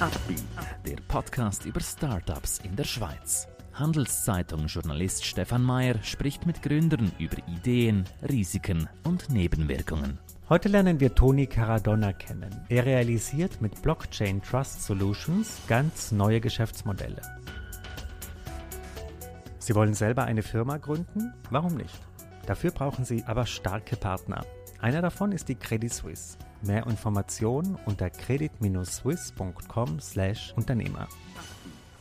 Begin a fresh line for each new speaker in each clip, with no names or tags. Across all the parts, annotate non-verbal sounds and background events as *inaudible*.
Upbeat, der Podcast über Startups in der Schweiz. Handelszeitung-Journalist Stefan Mayer spricht mit Gründern über Ideen, Risiken und Nebenwirkungen.
Heute lernen wir Toni Caradonna kennen. Er realisiert mit Blockchain Trust Solutions ganz neue Geschäftsmodelle. Sie wollen selber eine Firma gründen? Warum nicht? Dafür brauchen Sie aber starke Partner. Einer davon ist die Credit Suisse. Mehr Informationen unter credit-swiss.com/Unternehmer.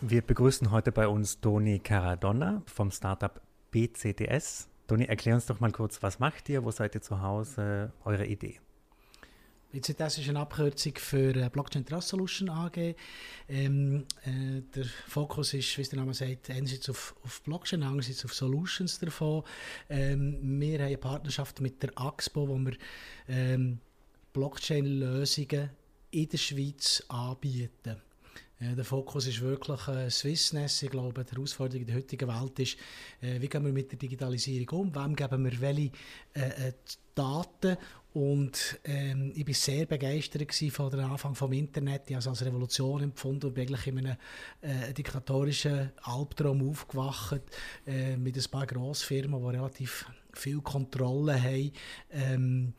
Wir begrüßen heute bei uns Toni Caradonna vom Startup BCTS. Toni, erklär uns doch mal kurz, was macht ihr, wo seid ihr zu Hause, eure Idee?
BCTS ist eine Abkürzung für äh, Blockchain Trust Solution AG. Ähm, äh, der Fokus ist, wie der Name sagt, einerseits auf, auf Blockchain, andererseits auf Solutions davon. Ähm, wir haben eine Partnerschaft mit der AXPO, wo wir ähm, Blockchain-Lösungen in der Schweiz anbieten. Äh, der Fokus ist wirklich äh, Swissness. Ich glaube, die Herausforderung in der heutigen Welt ist, äh, wie gehen wir mit der Digitalisierung um? Wem geben wir welche äh, Daten? Und ähm, ich war sehr begeistert von dem Anfang des Internet. Ich habe es als Revolution empfunden und bin eigentlich in einem äh, diktatorischen Albtraum aufgewacht äh, mit ein paar Grossfirmen, die relativ viel Kontrolle haben. Ähm,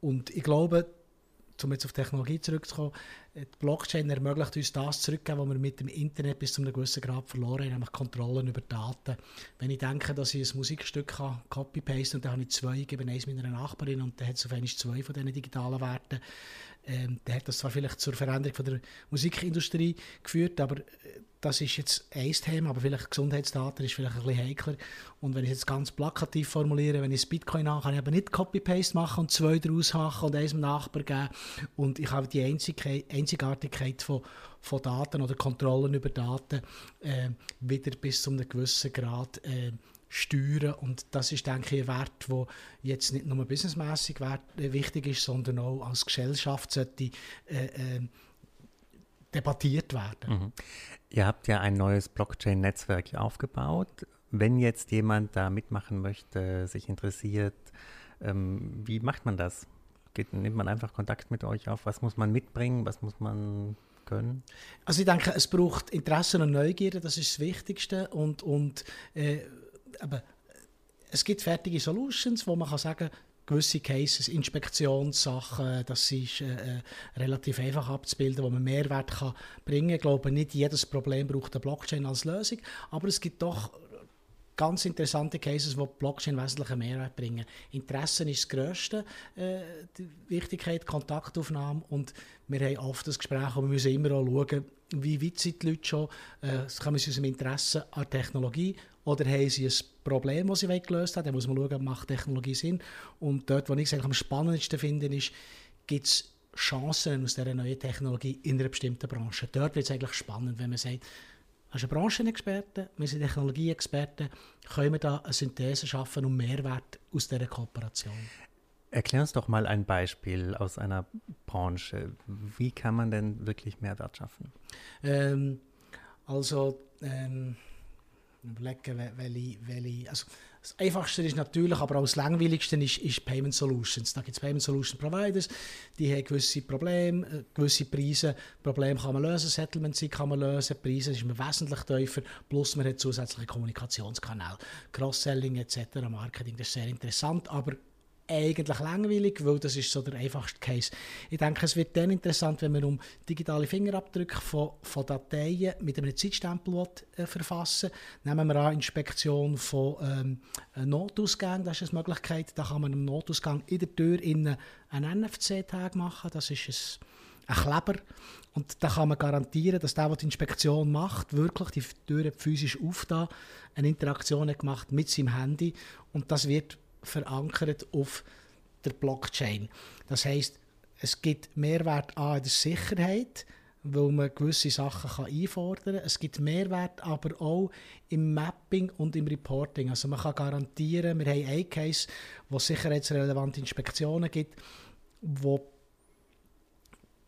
und ich glaube, um jetzt auf Technologie zurückzukommen, die Blockchain ermöglicht uns das zurückgeben, was wir mit dem Internet bis zu einem gewissen Grad verloren haben, nämlich Kontrollen über Daten. Wenn ich denke, dass ich ein Musikstück copy-paste und dann habe ich zwei, gebe eins meiner Nachbarin und dann hat es auf einmal zwei von diesen digitalen Werten, ähm, dann hat das zwar vielleicht zur Veränderung von der Musikindustrie geführt, aber äh, das ist jetzt ein Thema, aber vielleicht Gesundheitsdaten ist vielleicht ein bisschen heikler. Und wenn ich es jetzt ganz plakativ formuliere, wenn ich das Bitcoin habe, kann ich aber nicht Copy-Paste machen und zwei daraus hacken und eins dem Nachbar geben. Und ich habe die Einzigartigkeit von, von Daten oder Kontrollen über Daten äh, wieder bis zu einem gewissen Grad äh, steuern. Und das ist, denke ich, ein Wert, der jetzt nicht nur businessmässig äh, wichtig ist, sondern auch als Gesellschaft sollte äh, äh, debattiert werden. Mhm.
Ihr habt ja ein neues Blockchain-Netzwerk aufgebaut. Wenn jetzt jemand da mitmachen möchte, sich interessiert, ähm, wie macht man das? Geht, nimmt man einfach Kontakt mit euch auf? Was muss man mitbringen? Was muss man können?
Also ich denke, es braucht Interesse und Neugierde, das ist das Wichtigste. Und, und äh, aber es gibt fertige Solutions, wo man kann sagen gewisse Cases, Inspektionssachen, das ist äh, äh, relativ einfach abzubilden, wo man Mehrwert kann bringen kann. Ich glaube, nicht jedes Problem braucht eine Blockchain als Lösung, aber es gibt doch ganz interessante Cases, wo Blockchain wesentlichen Mehrwert bringen. Interesse ist das Größte, äh, die Wichtigkeit, Kontaktaufnahme und wir haben oft das Gespräch, und wir müssen immer auch schauen, wie weit sind die Leute schon, äh, kann man aus unserem Interesse an Technologie oder haben sie ein Problem, das sie gelöst haben, dann muss man schauen, macht Technologie Sinn und dort, wo ich es am spannendsten finde, ist, gibt es Chancen aus dieser neuen Technologie in einer bestimmten Branche. Dort wird es eigentlich spannend, wenn man sagt, als ein Branchenexperte, wir sind Technologieexperten, können wir da eine Synthese schaffen und Mehrwert aus dieser Kooperation.
Erklär uns doch mal ein Beispiel aus einer Branche. Wie kann man denn wirklich Mehrwert schaffen?
Ähm, also, ähm, überlegen, welche, welche also das einfachste ist natürlich, aber auch das langweiligste ist, ist Payment Solutions. Da gibt es Payment Solution Providers, die haben gewisse Probleme, äh, gewisse Preise. Probleme kann man lösen, Settlement kann man lösen, Preise ist man wesentlich tiefer, plus man hat zusätzliche Kommunikationskanäle. Cross-Selling etc., Marketing, das ist sehr interessant, aber eigentlich langweilig, weil das ist so der einfachste Case. Ich denke, es wird dann interessant, wenn man um digitale Fingerabdrücke von, von Dateien mit einem Zeitstempel will, äh, verfassen Nehmen wir an, Inspektion von ähm, Notausgängen, das ist eine Möglichkeit. Da kann man im Notausgang in der Tür innen einen NFC-Tag machen. Das ist ein, ein Kleber. Und da kann man garantieren, dass der, der die Inspektion macht, wirklich die Tür physisch aufda, eine Interaktion hat gemacht mit seinem Handy und das wird verankert auf der Blockchain. Das heißt, es gibt Mehrwert an der Sicherheit, weil man gewisse Sachen kann einfordern kann. Es gibt Mehrwert aber auch im Mapping und im Reporting. Also man kann garantieren, wir haben einen Case, wo es sicherheitsrelevante Inspektionen gibt, wo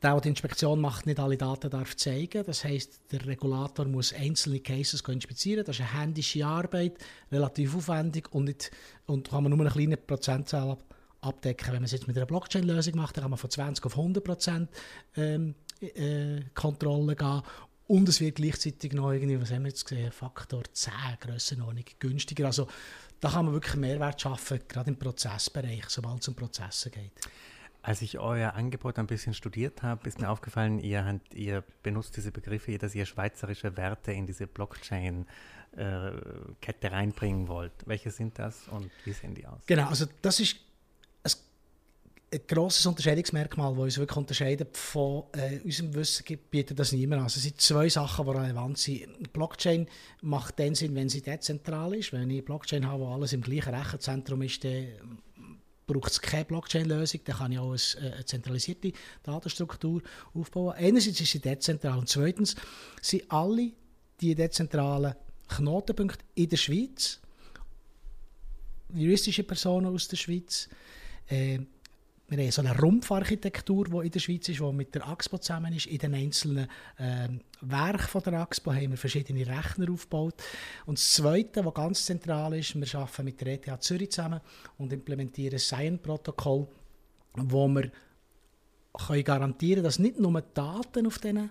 der, der die Inspektion macht, nicht alle Daten darf zeigen. Das heißt, der Regulator muss einzelne Cases inspizieren. Das ist eine händische Arbeit, relativ aufwendig und, nicht, und kann man nur eine kleine Prozentzahl abdecken. Wenn man es jetzt mit einer Blockchain-Lösung macht, dann kann man von 20 auf 100 Prozent ähm, äh, gehen und es wird gleichzeitig noch irgendwie, was haben wir jetzt gesehen, Faktor 10 Grössenordnung günstiger. Also da kann man wirklich Mehrwert schaffen, gerade im Prozessbereich, sobald es um Prozesse geht.
Als ich euer Angebot ein bisschen studiert habe, ist mir aufgefallen, ihr, ihr benutzt diese Begriffe, dass ihr schweizerische Werte in diese Blockchain-Kette reinbringen wollt. Welche sind das und wie sehen die aus?
Genau, also das ist ein grosses Unterscheidungsmerkmal, das uns wirklich unterscheidet von äh, unserem Wissen, bietet das niemand an. Also es sind zwei Sachen, die relevant sind. Blockchain macht den Sinn, wenn sie dezentral ist. Wenn ich Blockchain habe, wo alles im gleichen Rechenzentrum ist, dann braucht es keine Blockchain-Lösung, dann kann ich auch eine, eine zentralisierte Datenstruktur aufbauen. Einerseits ist sie dezentral und zweitens sind alle die dezentralen Knotenpunkte in der Schweiz, juristische Personen aus der Schweiz, äh, wir haben so eine Rumpfarchitektur, die in der Schweiz ist, die mit der AXPO zusammen ist. In den einzelnen äh, Werken der AXPO haben wir verschiedene Rechner aufgebaut. Und das Zweite, was ganz zentral ist, wir arbeiten mit der ETH Zürich zusammen und implementieren ein Cyan-Protokoll, wo wir können garantieren dass nicht nur Daten auf diesen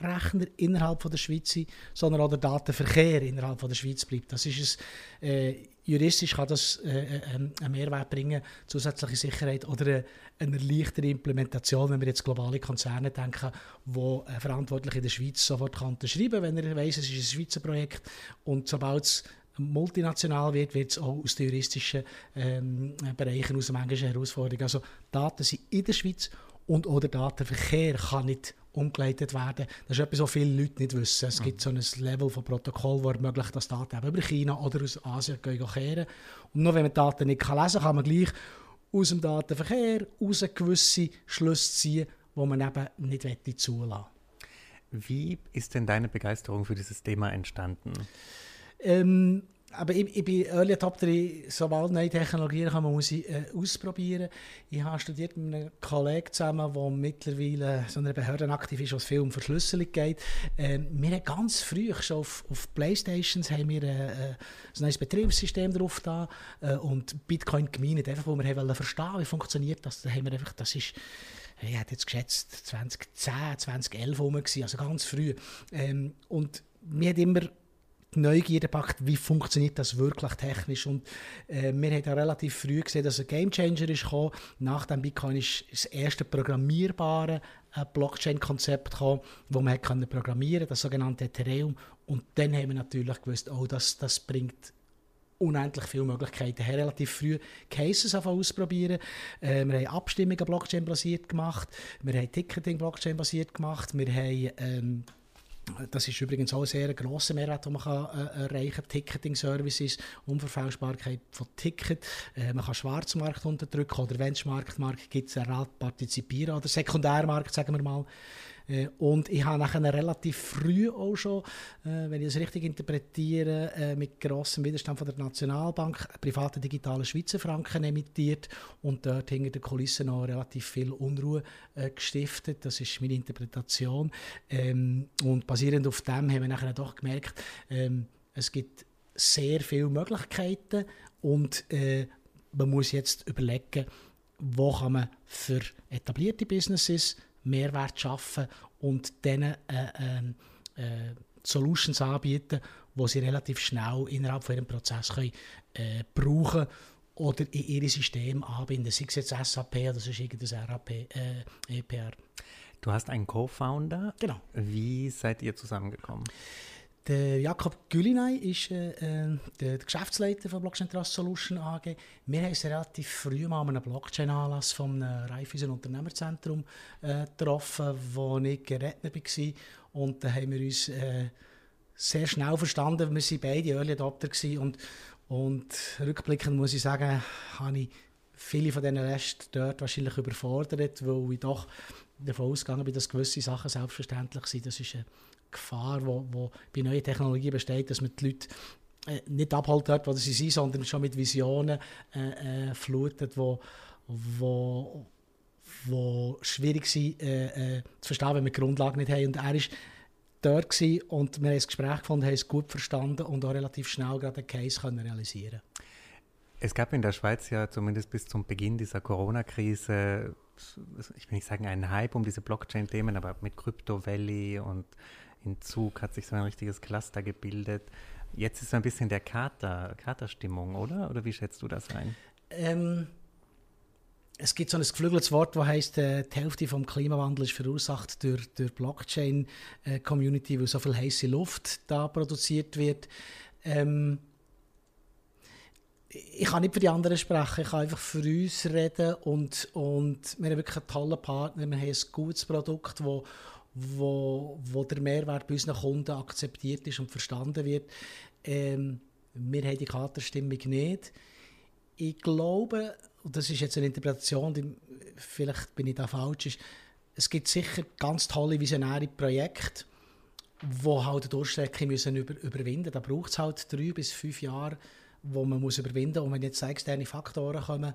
Rechner innerhalb von der Schweiz sind, sondern auch der Datenverkehr innerhalb von der Schweiz bleibt. Das ist ein, äh, juristisch kann das äh, äh, ähm, einen Mehrwert bringen, zusätzliche Sicherheit oder eine, eine erleichterte Implementation, wenn wir jetzt globale Konzerne denken, wo ein Verantwortlicher in der Schweiz sofort kann schreiben, wenn er weiß, es ist ein Schweizer Projekt und sobald es multinational wird, wird es auch aus den juristischen ähm, Bereichen, aus dem Englischen Herausforderung. Also Daten sind in der Schweiz und auch der Datenverkehr kann nicht umgeleitet werden. Das ist etwas, was viele Leute nicht wissen. Es gibt so ein Level von Protokoll, wo ermöglicht, dass Daten über China oder aus Asien gehen kehren. Und nur wenn man Daten nicht kann lesen kann, kann man gleich aus dem Datenverkehr aus gewisse Schlüsse ziehen, die man eben nicht zulassen
Wie ist denn deine Begeisterung für dieses Thema entstanden?
Ähm, aber ich, ich bin Early Adopter, sobald neue Technologien kann, man muss ich äh, ausprobieren. Ich habe studiert mit einem Kollegen zusammen, der mittlerweile so einer Behörde aktiv ist, was viel um Verschlüsselung geht. Äh, wir haben ganz früh schon auf, auf Playstations haben wir äh, äh ein neues Betriebssystem drauf da äh, und Bitcoin gemeint, einfach, wo wir haben verstehen, wie funktioniert das. Da haben wir einfach, das ist ich hätte jetzt geschätzt 2010, 2011 rum, also ganz früh. Ähm, und mir hat immer Neugierde packt, wie funktioniert das wirklich technisch. Und äh, wir haben da relativ früh gesehen, dass ein Gamechanger ist gekommen. Nach dem Bitcoin ist das erste programmierbare äh, Blockchain-Konzept gekommen, wo man können programmieren das sogenannte Ethereum. Und dann haben wir natürlich gewusst, oh, das, das bringt unendlich viele Möglichkeiten. Wir relativ früh Cases ausprobieren. Äh, wir haben Abstimmungen Blockchain-basiert gemacht. Wir haben Ticketing Blockchain-basiert gemacht. Wir haben ähm, das ist übrigens auch ein sehr grosser Mehrwert, den man kann, äh, erreichen kann. Ticketing-Services, Unverfälschbarkeit von Ticket. Äh, man kann Schwarzmarkt unterdrücken oder wenn es Schwarzmarkt gibt, es Rat partizipieren oder Sekundärmarkt, sagen wir mal. Äh, und ich habe nachher relativ früh auch schon, äh, wenn ich das richtig interpretiere, äh, mit grossem Widerstand von der Nationalbank private digitale Schweizer Franken emittiert und dort hinter den Kulissen noch relativ viel Unruhe gestiftet. Das ist meine Interpretation. Ähm, und basierend auf dem haben wir nachher doch gemerkt, ähm, es gibt sehr viele Möglichkeiten und man muss jetzt überlegen, wo kann man für etablierte Businesses Mehrwert schaffen und denen äh, ähm, äh, Solutions anbieten, wo sie relativ schnell innerhalb von ihrem Prozess können, äh, brauchen oder in ihre Systeme anbinden, sei es jetzt SAP oder sonst irgendein RAP, äh, EPR.
Du hast einen Co-Founder.
Genau.
Wie seid ihr zusammengekommen?
Der Jakob Gülinay ist äh, äh, der Geschäftsleiter von Blockchain Trust Solution AG. Wir haben uns relativ früh mal an einem Blockchain-Anlass vom Raiffeisen Unternehmerzentrum äh, getroffen, wo ich Redner war. Und da haben wir uns äh, sehr schnell verstanden. Wir waren beide Early Adopter und, und rückblickend muss ich sagen, habe ich viele von diesen Rest dort wahrscheinlich überfordert, weil ich doch davon ausgegangen bin, dass gewisse Sachen selbstverständlich sind. Das ist eine Gefahr, wo bei neuen Technologien besteht, dass man die Leute äh, nicht abholt dort, wo sie sind, sondern schon mit Visionen äh, äh, flutet, wo, wo, wo schwierig sind äh, äh, zu verstehen, wenn wir die Grundlage nicht haben. Und er ist dort und wir haben ein Gespräch gefunden, haben es gut verstanden und auch relativ schnell gerade einen Case können realisieren
Es gab in der Schweiz ja zumindest bis zum Beginn dieser Corona-Krise ich will nicht sagen einen Hype um diese Blockchain-Themen, aber mit Crypto Valley und in Zug hat sich so ein richtiges Cluster gebildet. Jetzt ist so ein bisschen der Kater, Katerstimmung, oder? Oder wie schätzt du das ein?
Ähm, es gibt so ein geflügeltes Wort, das heißt, äh, die Hälfte vom Klimawandel ist verursacht durch, durch Blockchain-Community, äh, weil so viel heiße Luft da produziert wird. Ähm, ich kann nicht für die anderen sprechen, ich kann einfach für uns reden und, und wir haben wirklich einen tollen Partner, wir haben ein gutes Produkt, wo, wo, wo der Mehrwert bei unseren Kunden akzeptiert ist und verstanden wird. Ähm, wir haben die Katerstimmung nicht. Ich glaube, und das ist jetzt eine Interpretation, die, vielleicht bin ich da falsch, ist, es gibt sicher ganz tolle visionäre Projekte, die halt die Durchstrecke müssen über, überwinden. Da braucht es halt drei bis fünf Jahre, wo man muss überwinden muss. Und wenn jetzt externe Faktoren kommen,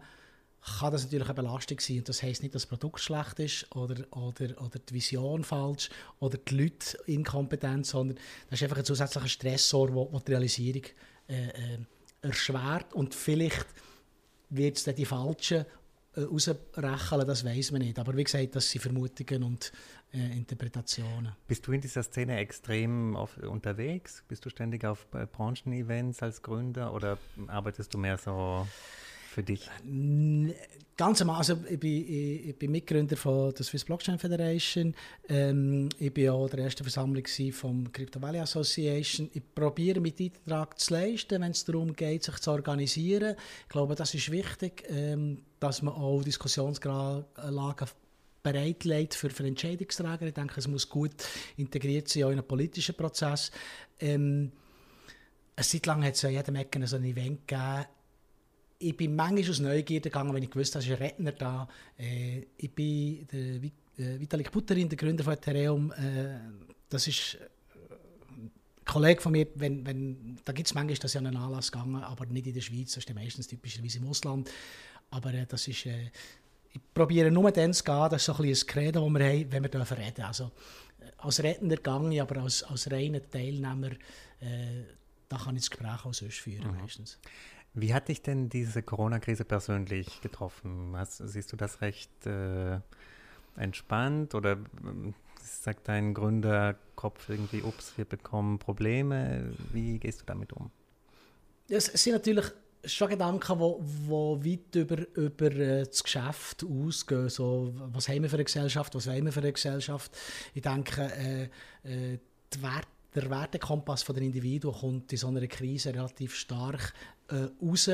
kann das natürlich eine Belastung sein. Und das heisst nicht, dass das Produkt schlecht ist oder, oder, oder die Vision falsch oder die Leute inkompetent, sondern das ist einfach ein zusätzlicher Stressor, der die Realisierung äh, äh, erschwert und vielleicht wird es dann die Falschen äh, das weiß man nicht. Aber wie gesagt, das sind Vermutungen und äh, Interpretationen.
Bist du in dieser Szene extrem auf, unterwegs? Bist du ständig auf äh, Branchenevents als Gründer oder arbeitest du mehr so für dich?
Ganz am also ich bin, ich, ich bin Mitgründer von der Swiss Blockchain Federation. Ähm, ich bin auch der erste Versammlung vom Crypto Valley Association. Ich probiere mit Beitrag zu leisten, wenn es darum geht, sich zu organisieren. Ich glaube, das ist wichtig, ähm, dass man auch Diskussionslagen bereitlegt für, für Entscheidungsträger. Ich denke, es muss gut integriert sein auch in einen politischen Prozess. Ähm, eine Zeit lang hat es ja jedem Ecken so ein Event gegeben, ich bin manchmal aus Neugierde gegangen, wenn ich wusste, dass ist ein Redner da. Äh, ich bin der äh, Vitalik Buterin, der Gründer von Ethereum. Äh, das ist äh, ein Kollege von mir, wenn, wenn, da gibt es manchmal das ja einen Anlass gegangen, aber nicht in der Schweiz, das ist meistens typischerweise im Ausland. Aber äh, das ist, äh, ich probiere nur dann zu gehen, das ist so ein, bisschen ein Credo, das wir haben, wenn wir dürfen reden. Also, als Redner gehe ich, aber als, als reiner Teilnehmer, da kann ich das Gespräch auch sonst führen mhm. meistens.
Wie hat dich denn diese Corona-Krise persönlich getroffen? Hast, siehst du das recht äh, entspannt oder äh, sagt dein Gründerkopf irgendwie, ups, wir bekommen Probleme? Wie gehst du damit um?
Es sind natürlich schon Gedanken, die, weit über, über äh, das Geschäft ausgehen. So, was haben wir für eine Gesellschaft, was wollen wir für eine Gesellschaft? Ich denke, äh, äh, die Werte der Wertekompass der Individuen kommt in so einer Krise relativ stark äh, raus.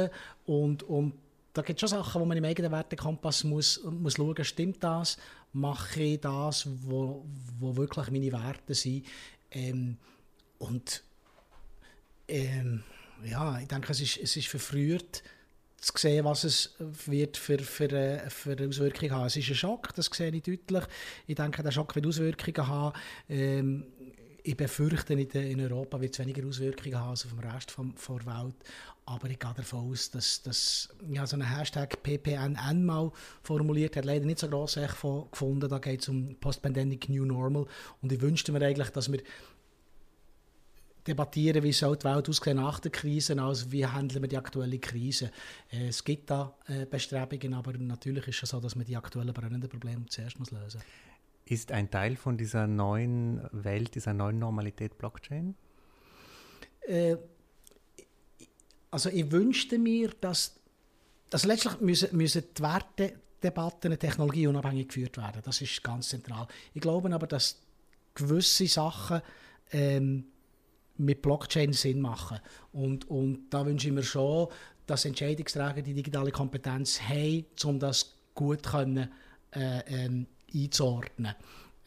Und, und da gibt es schon Sachen, wo man im eigenen Wertekompass muss, muss schauen, stimmt das? Mache ich das, wo, wo wirklich meine Werte sind? Ähm, und ähm, ja, ich denke, es ist, es ist verfrüht, zu sehen, was es wird für, für, äh, für Auswirkungen haben. Es ist ein Schock, das sehe ich deutlich. Ich denke, der Schock wird Auswirkungen haben. Ähm, ich befürchte, in Europa wird es weniger Auswirkungen haben als auf dem Rest vom, der Welt. Aber ich gehe davon aus, dass, dass ja, so ein Hashtag PPNN mal formuliert hat, leider nicht so gross gefunden. Da geht es um Post-Pandemic New Normal. Und ich wünschte mir eigentlich, dass wir debattieren, wie soll die Welt aussehen nach der Krise, also wie handeln wir die aktuelle Krise. Äh, es gibt da äh, Bestrebungen, aber natürlich ist es so, dass man die aktuellen brennenden Probleme zuerst lösen muss.
Ist ein Teil von dieser neuen Welt, dieser neuen Normalität Blockchain?
Äh, also ich wünschte mir, dass also letztlich müssen, müssen die Wertedebatten technologieunabhängig geführt werden. Das ist ganz zentral. Ich glaube aber, dass gewisse Sachen ähm, mit Blockchain Sinn machen. Und, und da wünsche ich mir schon, dass Entscheidungsträger die digitale Kompetenz haben, um das gut können, äh, ähm, einzuordnen.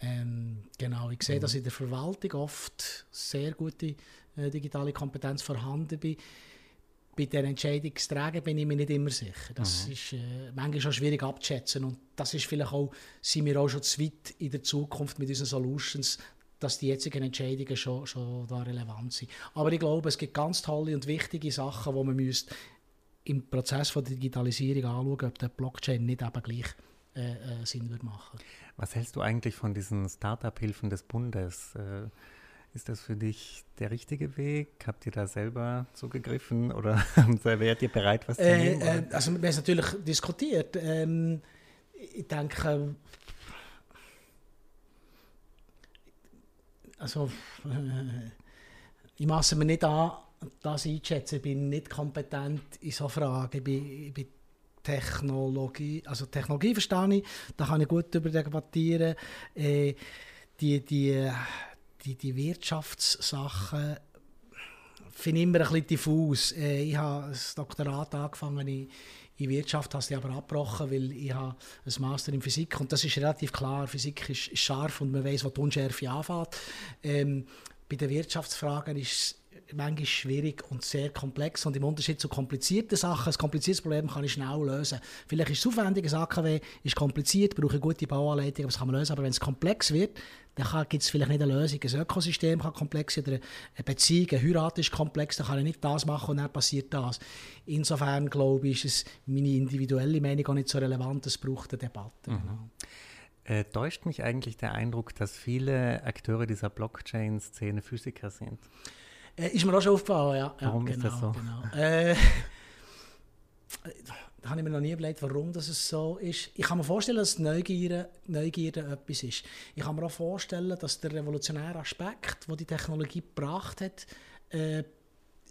Ähm, genau, ich sehe, mhm. dass in der Verwaltung oft sehr gute äh, digitale Kompetenz vorhanden ist. Bei den Entscheidungsträgern bin ich mir nicht immer sicher. Das mhm. ist äh, manchmal auch schwierig abzuschätzen. Und das ist vielleicht auch, sind wir auch schon zu weit in der Zukunft mit unseren Solutions, dass die jetzigen Entscheidungen schon, schon da relevant sind. Aber ich glaube, es gibt ganz tolle und wichtige Sachen, die man müsste im Prozess von der Digitalisierung anschauen, ob der Blockchain nicht eben gleich äh, äh, Sinn würde machen.
Was hältst du eigentlich von diesen Startup-Hilfen des Bundes? Äh, ist das für dich der richtige Weg? Habt ihr da selber zugegriffen oder *laughs* wärt ihr bereit, was zu
äh, nehmen? Äh, also wir haben es natürlich diskutiert. Ähm, ich denke, also äh, ich masse mir nicht an, das einzuschätzen. Ich bin nicht kompetent in so Fragen. Ich bin, ich bin Technologie, also Technologie verstehe ich, da kann ich gut darüber debattieren. Äh, die, die, die, die Wirtschaftssachen finde ich immer ein bisschen diffus. Äh, ich habe das Doktorat angefangen in, in Wirtschaft, habe es aber abgebrochen, weil ich habe ein Master in Physik und das ist relativ klar. Physik ist, ist scharf und man weiß, wo die Unschärfe anfängt. Ähm, bei den Wirtschaftsfragen ist es manchmal schwierig und sehr komplex. Und im Unterschied zu komplizierten Sachen, ein kompliziertes Problem kann ich schnell lösen. Vielleicht ist es aufwendig, ein AKW ist kompliziert, brauche eine gute Bauanleitung, aber das kann man lösen. Aber wenn es komplex wird, dann gibt es vielleicht nicht eine Lösung. Ein Ökosystem kann komplex sein, oder eine Beziehung, eine Heirat ist komplex, dann kann ich nicht das machen und dann passiert das. Insofern glaube ich, ist es meine individuelle Meinung auch nicht so relevant, es braucht eine Debatte. Mhm. Genau.
Äh, täuscht mich eigentlich der Eindruck, dass viele Akteure dieser Blockchain-Szene Physiker sind?
Äh, ist mir auch schon aufgefallen, ja.
Warum
ja,
genau, ist das
so?
Genau.
Äh, *laughs* da habe ich mir noch nie überlegt, warum das so ist. Ich kann mir vorstellen, dass Neugierde, Neugierde etwas ist. Ich kann mir auch vorstellen, dass der revolutionäre Aspekt, den die Technologie gebracht hat, äh,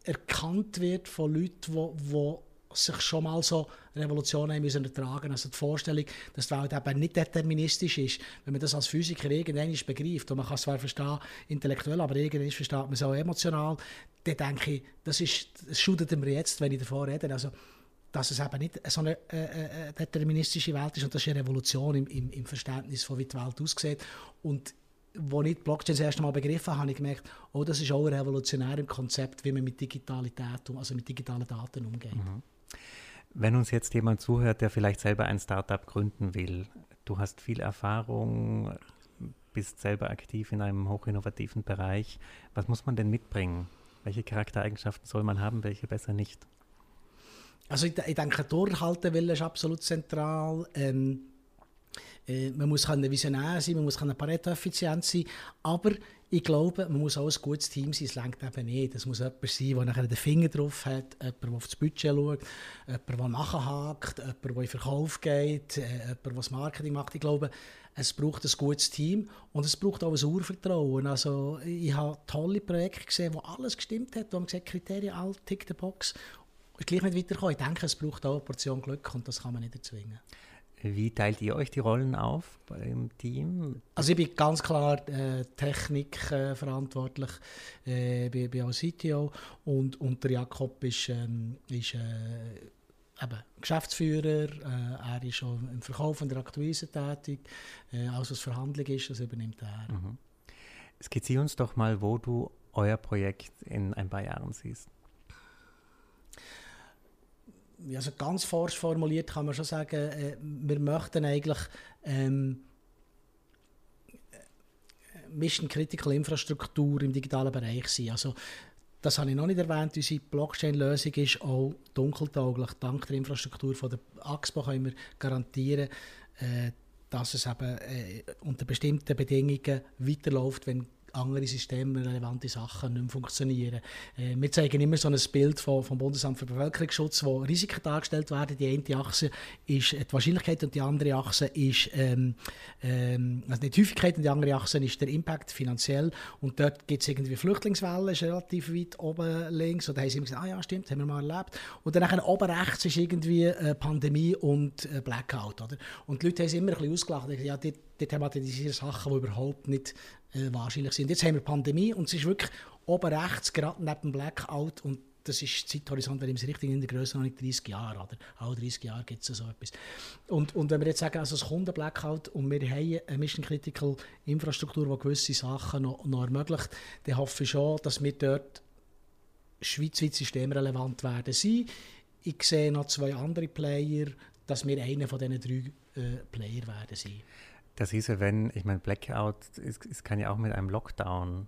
erkannt wird von Leuten, die sich schon mal so Revolutionen müssen ertragen Also die Vorstellung, dass die Welt eben nicht deterministisch ist, wenn man das als Physiker irgendwann begreift, und man kann es zwar verstehen intellektuell, aber irgendwann versteht man es auch emotional, dann denke ich, das, ist, das schadet mir jetzt, wenn ich davon rede. Also, dass es eben nicht so eine äh, äh, äh, deterministische Welt ist und das ist eine Revolution im, im, im Verständnis von wie die Welt aussieht. Und als ich die Blockchain das erste Mal begriffen habe, habe ich gemerkt, oh, das ist auch revolutionär im Konzept, wie man mit Digitalität, also mit digitalen Daten umgeht. Mhm.
Wenn uns jetzt jemand zuhört, der vielleicht selber ein Startup gründen will, du hast viel Erfahrung, bist selber aktiv in einem hochinnovativen Bereich. Was muss man denn mitbringen? Welche Charaktereigenschaften soll man haben, welche besser nicht?
Also ich, ich denke, Durchhaltewille ist absolut zentral. Ähm, äh, man muss visionär sein, man muss Pareto-effizient sein, aber ich glaube, man muss auch ein gutes Team sein, es längt eben nicht. Es muss jemand sein, der nachher den Finger drauf hat, jemand, der auf das Budget schaut, jemand, der nachhakt, jemand, der in Verkauf geht, äh, jemand, der Marketing macht. Ich glaube, es braucht ein gutes Team und es braucht auch ein Urvertrauen. Also, ich habe tolle Projekte gesehen, wo alles gestimmt hat, wo man gesagt Kriterien, all tick the box. Ich gleich nicht weiterkommen. Ich denke, es braucht auch eine Portion Glück und das kann man nicht erzwingen.
Wie teilt ihr euch die Rollen auf beim Team?
Also ich bin ganz klar äh, Technik äh, verantwortlich, äh, bin, bin auch CTO und, und der Jakob ist, ähm, ist äh, eben Geschäftsführer, äh, er ist auch im Verkauf und der Akquise tätig, äh, alles was Verhandlung ist, das übernimmt er. Mhm.
Skizziere uns doch mal, wo du euer Projekt in ein paar Jahren siehst
also ganz forsch formuliert kann man schon sagen, äh, wir möchten eigentlich ähm, Mission Critical Infrastruktur im digitalen Bereich sein. Also das habe ich noch nicht erwähnt, unsere Blockchain-Lösung ist auch dunkeltauglich. Dank der Infrastruktur von der AXPO können wir garantieren, äh, dass es eben äh, unter bestimmten Bedingungen weiterläuft, wenn andere systemrelevante Sachen nicht mehr funktionieren. Äh, wir zeigen immer so ein Bild von, vom Bundesamt für Bevölkerungsschutz, wo Risiken dargestellt werden. Die eine Achse ist die Wahrscheinlichkeit und die andere Achse ist ähm, ähm, also nicht die Häufigkeit und die andere Achse ist der Impact finanziell. Und dort gibt es irgendwie Flüchtlingswellen, ist relativ weit oben links. Und da haben sie immer gesagt, ah ja, stimmt, haben wir mal erlebt. Und dann oben rechts ist irgendwie äh, Pandemie und äh, Blackout. Oder? Und die Leute haben es immer ein bisschen ausgelacht. Ja, die, die thematisieren Sachen, die überhaupt nicht äh, wahrscheinlich sind. Jetzt haben wir Pandemie und es ist wirklich oben rechts, gerade neben dem Blackout und das ist Zeithorizont, wenn ich es richtig in der Größe noch nicht 30 Jahre, oder? Alle 30 Jahre gibt es so etwas. Und, und wenn wir jetzt sagen, also es kommt ein Blackout und wir haben eine Mission Critical Infrastruktur, die gewisse Sachen noch, noch ermöglicht, dann hoffe ich schon, dass wir dort schweizweit systemrelevant werden sein. Ich sehe noch zwei andere Player, dass wir einer von diesen drei äh, Player werden sein.
Das hieße, wenn, ich meine, Blackout ist, ist, kann ja auch mit einem Lockdown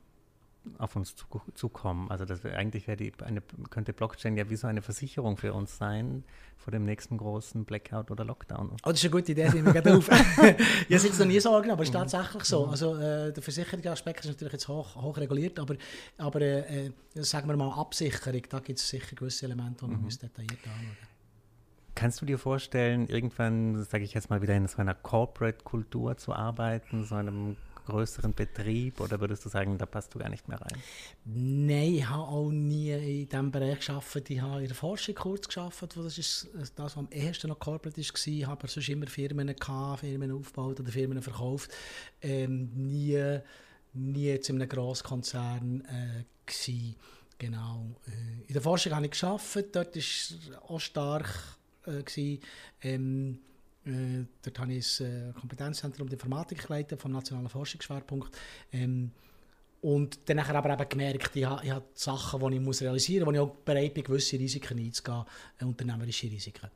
auf uns zu, zukommen. Also das wär, eigentlich wäre die eine, könnte Blockchain ja wie so eine Versicherung für uns sein vor dem nächsten großen Blackout oder Lockdown.
Oh, das ist eine gute Idee, die mir gerade auf. ich habe es noch nie sagen, aber es ist mhm. tatsächlich so. Mhm. Also äh, der Versicherungsaspekt ist natürlich jetzt hoch, hoch reguliert, aber, aber äh, sagen wir mal Absicherung, da gibt es sicher gewisse Elemente, die man mhm. detailliert anschauen
Kannst du dir vorstellen, irgendwann, sage ich jetzt mal, wieder in so einer Corporate-Kultur zu arbeiten, so einem größeren Betrieb oder würdest du sagen, da passt du gar nicht mehr rein?
Nein, ich habe auch nie in diesem Bereich gearbeitet. Ich habe in der Forschung kurz wo das ist das, was am ehesten noch corporate war. Ich habe sonst immer Firmen gehabt, Firmen aufgebaut oder Firmen verkauft. Ähm, nie, nie jetzt in einem Grosskonzern äh, gewesen. Genau. Äh, in der Forschung habe ich gearbeitet, dort es auch stark äh, ähm, äh, dort habe ich das äh, Kompetenzzentrum der Informatik geleitet vom Nationalen Forschungsschwerpunkt. Ähm, und dann aber eben gemerkt, ich habe, ich habe Sachen, die ich muss realisieren muss, wo ich auch bereit bin, gewisse Risiken einzugehen, äh, unternehmerische Risiken.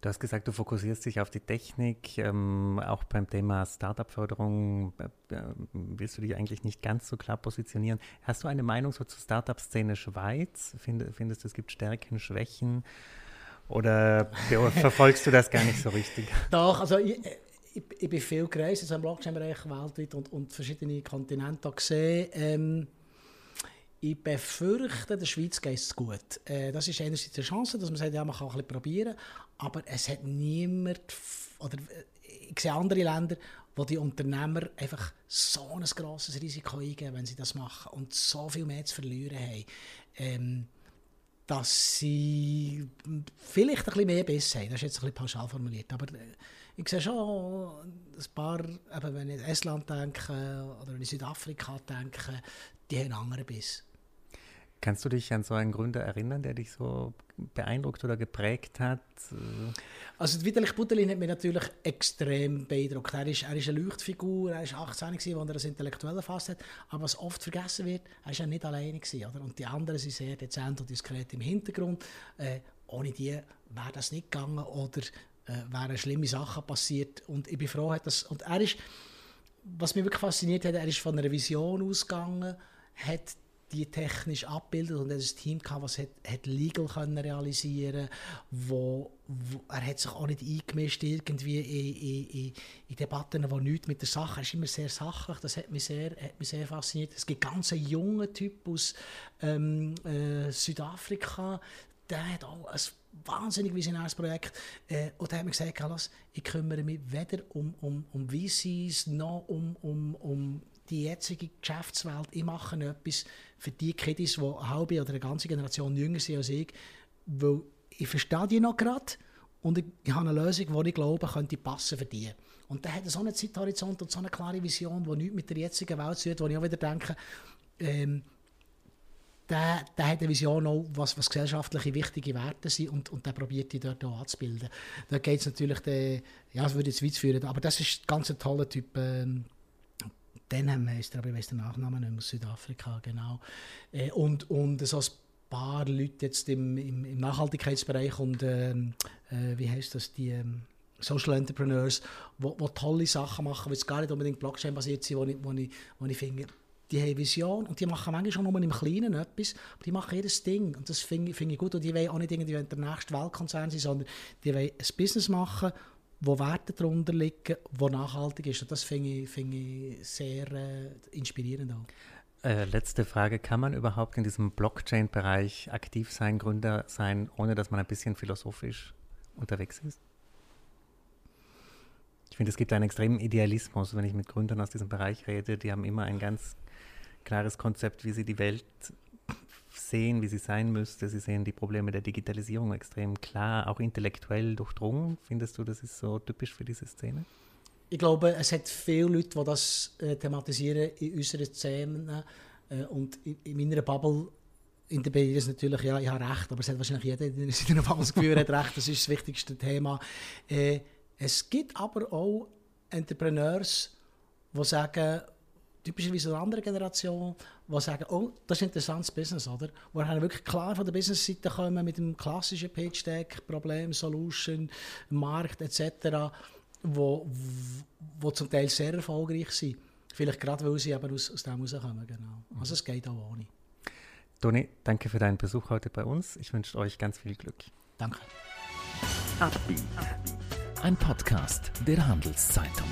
Du hast gesagt, du fokussierst dich auf die Technik. Ähm, auch beim Thema Startup-Förderung äh, äh, willst du dich eigentlich nicht ganz so klar positionieren. Hast du eine Meinung so zur Startup-Szene Schweiz? Find, findest du, es gibt Stärken, Schwächen? Oder verfolgst du das gar nicht so richtig? *laughs*
Doch, also ich, ich, ich bin viel gereist also im Blockchain-Bereich weltweit und, und verschiedene Kontinente gesehen. Ähm, ich befürchte, der Schweiz geht es gut. Äh, das ist einerseits eine Chance, dass man sagt, ja, man kann ein probieren, aber es hat niemand, oder äh, ich sehe andere Länder, wo die Unternehmer einfach so ein grosses Risiko eingehen, wenn sie das machen und so viel mehr zu verlieren haben. Ähm, dass sie vielleicht ein bisschen mehr Biss haben. Das ist jetzt ein bisschen pauschal formuliert. Aber äh, ich sehe schon ein paar, eben wenn ich an Estland denke oder wenn ich Südafrika denke, die haben einen anderen Biss.
Kannst du dich an so einen Gründer erinnern, der dich so beeindruckt oder geprägt hat?
Also Vitalik Buterin hat mich natürlich extrem beeindruckt. Er ist, er ist eine Leuchtfigur, er war 18, als er das Intellektuelle erfasst hat. Aber was oft vergessen wird, er war ja nicht alleine. Gewesen, oder? Und die anderen sind sehr dezent und diskret im Hintergrund. Äh, ohne die wäre das nicht gegangen oder äh, wären schlimme Sachen passiert. Und ich bin froh, dass... Und er ist, was mich wirklich fasziniert hat, er ist von einer Vision ausgegangen, hat die technisch abbildet und er ein Team gehabt, das hat, hat legal können realisieren wo, wo, er hat sich auch nicht eingemischt irgendwie in, in, in, in Debatten, die nichts mit der Sache, er ist immer sehr sachlich, das hat mich sehr, hat mich sehr fasziniert. Es gibt ganz einen jungen Typ aus ähm, äh, Südafrika, der hat auch ein wahnsinnig visionäres Projekt. Äh, und da hat mir gesagt, ich kümmere mich weder um, um, um VCs noch um, um, um die jetzige Geschäftswelt. Ich mache etwas für die Kiddies, die eine halbe oder eine ganze Generation jünger sind als ich, weil ich verstehe die noch gerade und ich, habe eine Lösung, die ich glaube, könnte passen für die. Und der hat so einen Zeithorizont und so eine klare Vision, die nichts mit der jetzigen Welt zu tun wo ich auch wieder denke, ähm, der, der hat eine Vision auch, was, was gesellschaftliche wichtige Werte sind und, und der probiert die dort auch anzubilden. Da geht es natürlich, der, ja, das würde jetzt weit führen, aber das ist ganz ein toller Typ, ähm, dann haben wir aber ich weiß den Nachnamen nicht mehr, aus Südafrika, genau. Äh, und, und so ein paar Leute jetzt im, im, im Nachhaltigkeitsbereich und ähm, äh, wie heißt das, die ähm, Social Entrepreneurs, die tolle Sachen machen, die gar nicht unbedingt Blockchain-basiert sind, wo ich, wo ich, wo ich finde, die haben Vision und die machen manchmal schon nur im Kleinen etwas, aber die machen jedes Ding und das finde find ich gut und die wollen auch nicht irgendwie der nächste Weltkonzern sein, sondern die wollen ein Business machen wo Werte darunter liegen, wo nachhaltig ist. Und das finde ich, find ich sehr äh, inspirierend auch.
Äh, letzte Frage, kann man überhaupt in diesem Blockchain-Bereich aktiv sein, Gründer sein, ohne dass man ein bisschen philosophisch unterwegs ist? Ich finde, es gibt einen extremen Idealismus, wenn ich mit Gründern aus diesem Bereich rede, die haben immer ein ganz klares Konzept, wie sie die Welt sehen, wie sie sein müsste. Sie sehen die Probleme der Digitalisierung extrem klar, auch intellektuell durchdrungen. Findest du, das ist so typisch für diese Szene?
Ich glaube, es hat viele Leute, die das äh, thematisieren in unseren Szenen. Äh, und in, in, meiner Bubble interpretiere ich natürlich, ja, ich habe recht, aber es hat wahrscheinlich jeder in seiner Bubble das hat recht, das ist das wichtigste Thema. Äh, es gibt aber auch Entrepreneurs, die sagen, typischerweise eine andere Generation, die sagen, oh, das ist ein interessantes Business, oder? Wo wir wirklich klar von der Business-Seite kommen mit dem klassischen Pitch-Deck, Problem, Solution, Markt etc., wo, wo zum Teil sehr erfolgreich sind. Vielleicht gerade, weil sie aber aus, aus dem rauskommen, genau. Also es geht auch ohne.
Toni, danke für deinen Besuch heute bei uns. Ich wünsche euch ganz viel Glück.
Danke.
Ein Podcast der Handelszeitung.